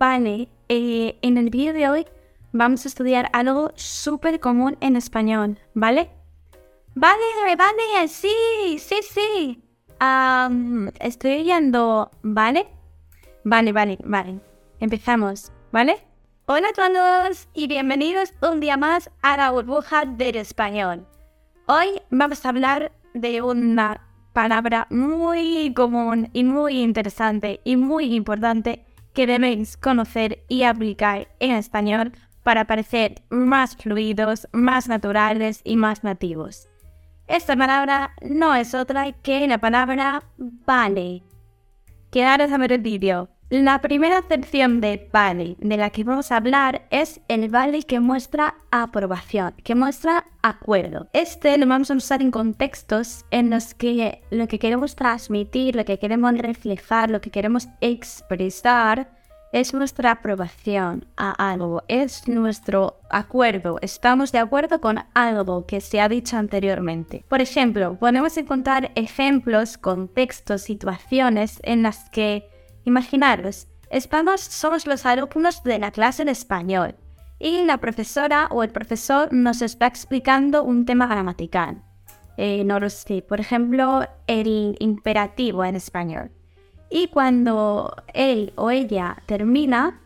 vale. Eh, en el vídeo de hoy vamos a estudiar algo súper común en español, ¿vale? Vale, vale, sí, sí, sí. estoy oyendo, ¿vale? Vale, vale, vale. Empezamos, ¿vale? Hola a todos y bienvenidos un día más a la burbuja del español. Hoy vamos a hablar de una palabra muy común y muy interesante y muy importante que debéis conocer y aplicar en español para parecer más fluidos, más naturales y más nativos. Esta palabra no es otra que la palabra vale. Quedaros a ver el vídeo. La primera acepción de vale de la que vamos a hablar es el vale que muestra aprobación, que muestra acuerdo. Este lo vamos a usar en contextos en los que lo que queremos transmitir, lo que queremos reflejar, lo que queremos expresar es nuestra aprobación a algo, es nuestro acuerdo, estamos de acuerdo con algo que se ha dicho anteriormente. Por ejemplo, podemos encontrar ejemplos, contextos, situaciones en las que Imaginaros, estamos, somos los alumnos de la clase de español y la profesora o el profesor nos está explicando un tema gramatical. Eh, no lo sé, por ejemplo, el imperativo en español. Y cuando él o ella termina,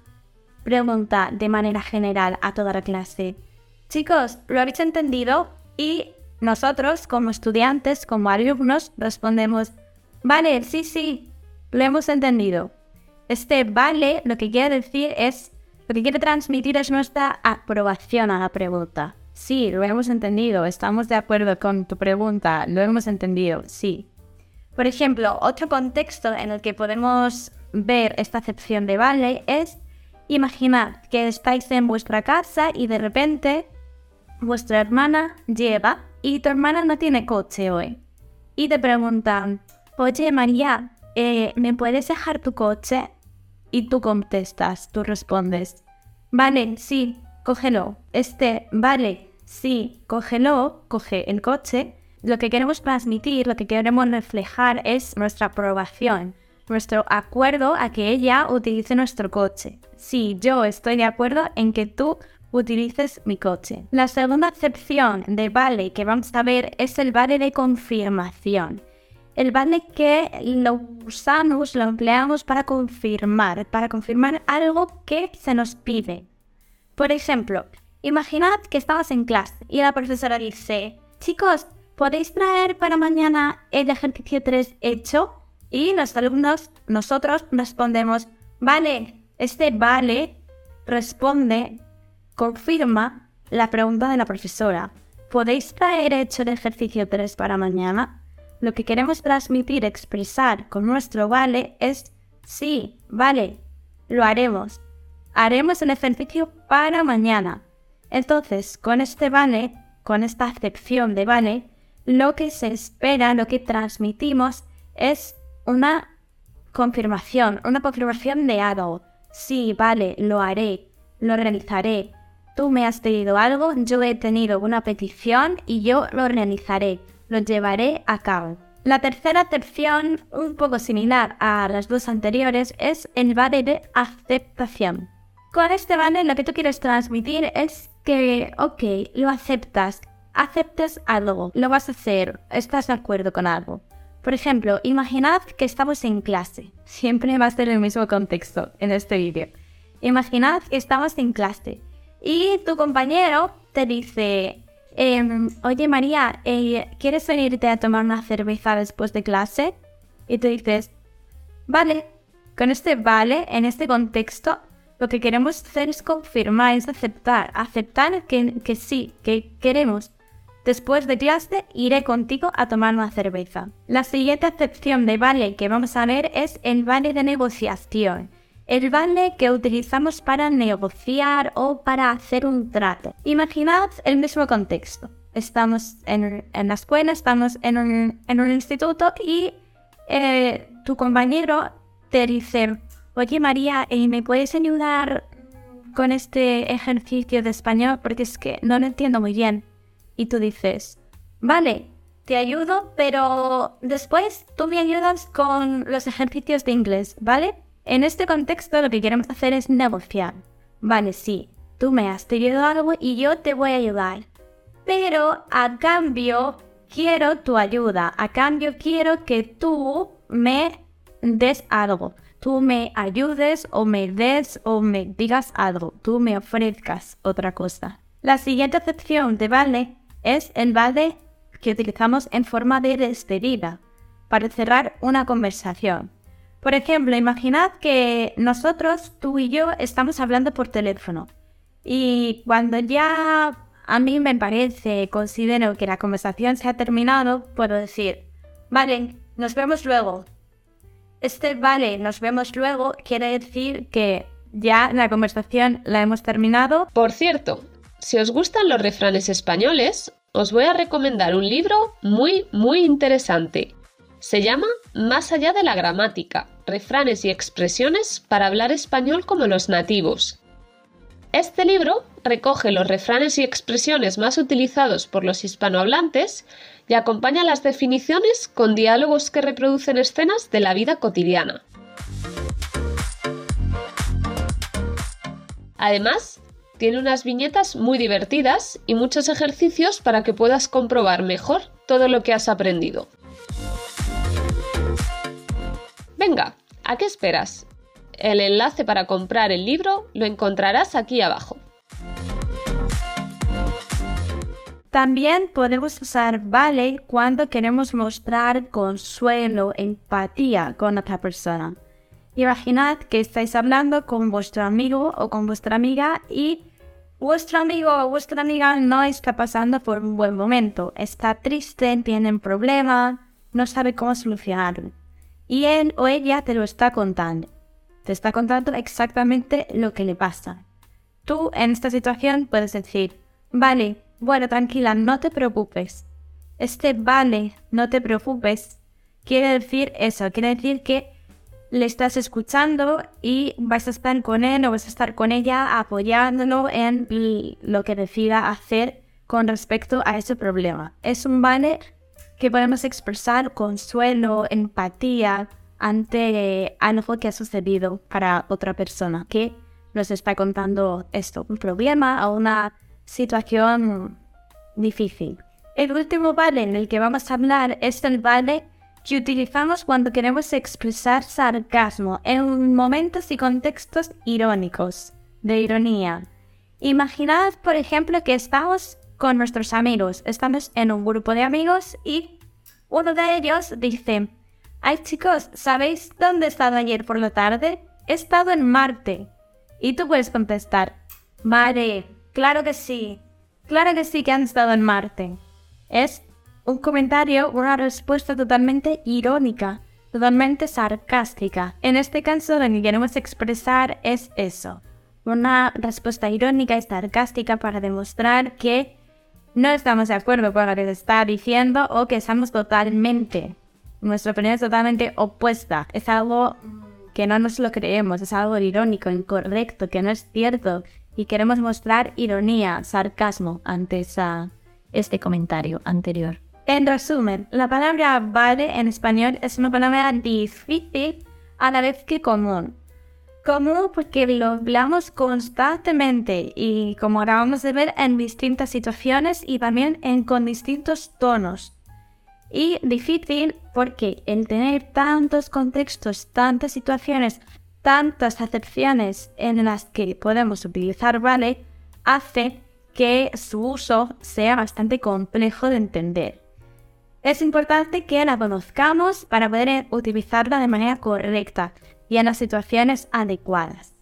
pregunta de manera general a toda la clase, chicos, ¿lo habéis entendido? Y nosotros, como estudiantes, como alumnos, respondemos, vale, sí, sí, lo hemos entendido. Este vale lo que quiere decir es, lo que quiere transmitir es nuestra aprobación a la pregunta. Sí, lo hemos entendido, estamos de acuerdo con tu pregunta, lo hemos entendido, sí. Por ejemplo, otro contexto en el que podemos ver esta acepción de vale es imaginar que estáis en vuestra casa y de repente vuestra hermana lleva y tu hermana no tiene coche hoy. Y te preguntan, oye María, eh, ¿me puedes dejar tu coche? Y tú contestas, tú respondes, vale, sí, cógelo. Este, vale, sí, cógelo, coge el coche. Lo que queremos transmitir, lo que queremos reflejar es nuestra aprobación, nuestro acuerdo a que ella utilice nuestro coche. Sí, yo estoy de acuerdo en que tú utilices mi coche. La segunda acepción de vale que vamos a ver es el vale de confirmación el vale que lo usamos, lo empleamos para confirmar, para confirmar algo que se nos pide. Por ejemplo, imaginad que estamos en clase y la profesora dice, chicos, ¿podéis traer para mañana el ejercicio 3 hecho? Y los alumnos, nosotros respondemos, vale, este vale responde, confirma la pregunta de la profesora. ¿Podéis traer hecho el ejercicio 3 para mañana? Lo que queremos transmitir, expresar con nuestro vale es sí, vale, lo haremos. Haremos el ejercicio para mañana. Entonces, con este vale, con esta acepción de vale, lo que se espera, lo que transmitimos es una confirmación, una confirmación de algo. Sí, vale, lo haré, lo realizaré. Tú me has pedido algo, yo he tenido una petición y yo lo realizaré lo llevaré a cabo. La tercera acepción, un poco similar a las dos anteriores, es el vale de aceptación. Con este vale lo que tú quieres transmitir es que, ok, lo aceptas, aceptes algo, lo vas a hacer, estás de acuerdo con algo. Por ejemplo, imaginad que estamos en clase. Siempre va a ser el mismo contexto en este vídeo. Imaginad que estamos en clase y tu compañero te dice, Em, oye María, eh, ¿quieres venirte a tomar una cerveza después de clase? Y tú dices, vale, con este vale, en este contexto, lo que queremos hacer es confirmar, es aceptar, aceptar que, que sí, que queremos. Después de clase iré contigo a tomar una cerveza. La siguiente acepción de vale que vamos a ver es el vale de negociación el vale que utilizamos para negociar o para hacer un trato. Imaginad el mismo contexto. Estamos en, la escuela, estamos en un, instituto y eh, tu compañero te dice, oye María, eh, ¿me puedes ayudar con este ejercicio de español? Porque es que no lo entiendo muy bien. Y tú dices, vale, te ayudo, pero después tú me ayudas con los ejercicios de inglés, ¿vale? En este contexto lo que queremos hacer es negociar. Vale, sí, tú me has pedido algo y yo te voy a ayudar. Pero a cambio quiero tu ayuda. A cambio quiero que tú me des algo. Tú me ayudes o me des o me digas algo. Tú me ofrezcas otra cosa. La siguiente acepción de vale es el vale que utilizamos en forma de despedida para cerrar una conversación. Por ejemplo, imaginad que nosotros, tú y yo, estamos hablando por teléfono y cuando ya a mí me parece, considero que la conversación se ha terminado, puedo decir, vale, nos vemos luego. Este vale, nos vemos luego quiere decir que ya la conversación la hemos terminado. Por cierto, si os gustan los refranes españoles, os voy a recomendar un libro muy, muy interesante. Se llama Más allá de la gramática, refranes y expresiones para hablar español como los nativos. Este libro recoge los refranes y expresiones más utilizados por los hispanohablantes y acompaña las definiciones con diálogos que reproducen escenas de la vida cotidiana. Además, tiene unas viñetas muy divertidas y muchos ejercicios para que puedas comprobar mejor todo lo que has aprendido. Venga, ¿a qué esperas? El enlace para comprar el libro lo encontrarás aquí abajo. También podemos usar vale cuando queremos mostrar consuelo, empatía con otra persona. Imaginad que estáis hablando con vuestro amigo o con vuestra amiga y vuestro amigo o vuestra amiga no está pasando por un buen momento, está triste, tiene un problema, no sabe cómo solucionarlo. Y él o ella te lo está contando. Te está contando exactamente lo que le pasa. Tú en esta situación puedes decir, vale, bueno, tranquila, no te preocupes. Este vale, no te preocupes, quiere decir eso, quiere decir que le estás escuchando y vas a estar con él o vas a estar con ella apoyándolo en lo que decida hacer con respecto a ese problema. Es un vale que podemos expresar consuelo, empatía, ante algo que ha sucedido para otra persona que nos está contando esto, un problema o una situación difícil. El último vale en el que vamos a hablar es el vale que utilizamos cuando queremos expresar sarcasmo en momentos y contextos irónicos, de ironía. Imaginad, por ejemplo, que estamos con nuestros amigos, estamos en un grupo de amigos y uno de ellos dice, Ay chicos, ¿sabéis dónde he estado ayer por la tarde? He estado en Marte. Y tú puedes contestar, vale, claro que sí, claro que sí que han estado en Marte. Es un comentario, una respuesta totalmente irónica, totalmente sarcástica. En este caso lo que queremos expresar es eso, una respuesta irónica y sarcástica para demostrar que no estamos de acuerdo con lo que está diciendo o que estamos totalmente nuestra opinión es totalmente opuesta. Es algo que no nos lo creemos, es algo irónico, incorrecto, que no es cierto. Y queremos mostrar ironía, sarcasmo ante esa, este comentario anterior. En resumen, la palabra vale en español es una palabra difícil a la vez que común. Común porque lo hablamos constantemente y como ahora vamos a ver en distintas situaciones y también en, con distintos tonos. Y difícil porque el tener tantos contextos, tantas situaciones, tantas acepciones en las que podemos utilizar vale, hace que su uso sea bastante complejo de entender. Es importante que la conozcamos para poder utilizarla de manera correcta y en las situaciones adecuadas.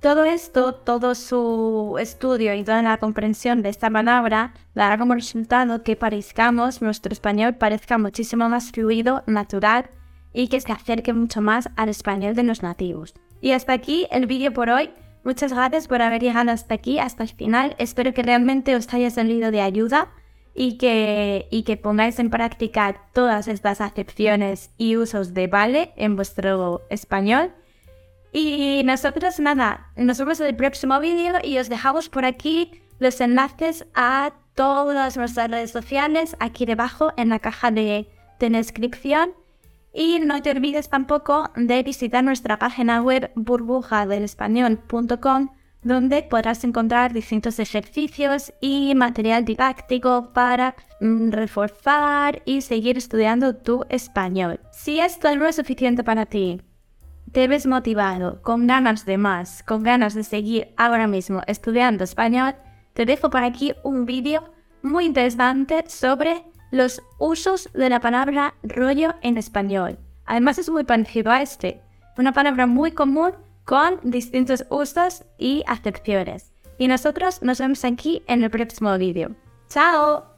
Todo esto, todo su estudio y toda la comprensión de esta palabra dará como resultado que parezcamos, nuestro español parezca muchísimo más fluido, natural y que se acerque mucho más al español de los nativos. Y hasta aquí el vídeo por hoy. Muchas gracias por haber llegado hasta aquí, hasta el final. Espero que realmente os haya salido de ayuda y que, y que pongáis en práctica todas estas acepciones y usos de vale en vuestro español y nosotros nada, nos vemos en el próximo vídeo y os dejamos por aquí los enlaces a todas nuestras redes sociales aquí debajo en la caja de, de descripción. Y no te olvides tampoco de visitar nuestra página web burbujadelespañol.com donde podrás encontrar distintos ejercicios y material didáctico para mm, reforzar y seguir estudiando tu español. Si esto no es suficiente para ti, te ves motivado, con ganas de más, con ganas de seguir ahora mismo estudiando español, te dejo por aquí un vídeo muy interesante sobre los usos de la palabra rollo en español. Además es muy parecido a este, una palabra muy común con distintos usos y acepciones. Y nosotros nos vemos aquí en el próximo vídeo. ¡Chao!